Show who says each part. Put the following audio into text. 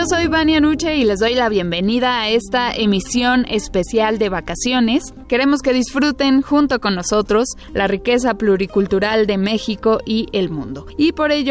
Speaker 1: Yo soy Vania Nuche y les doy la bienvenida a esta emisión especial de vacaciones. Queremos que disfruten junto con nosotros la riqueza pluricultural de México y el mundo. Y por ello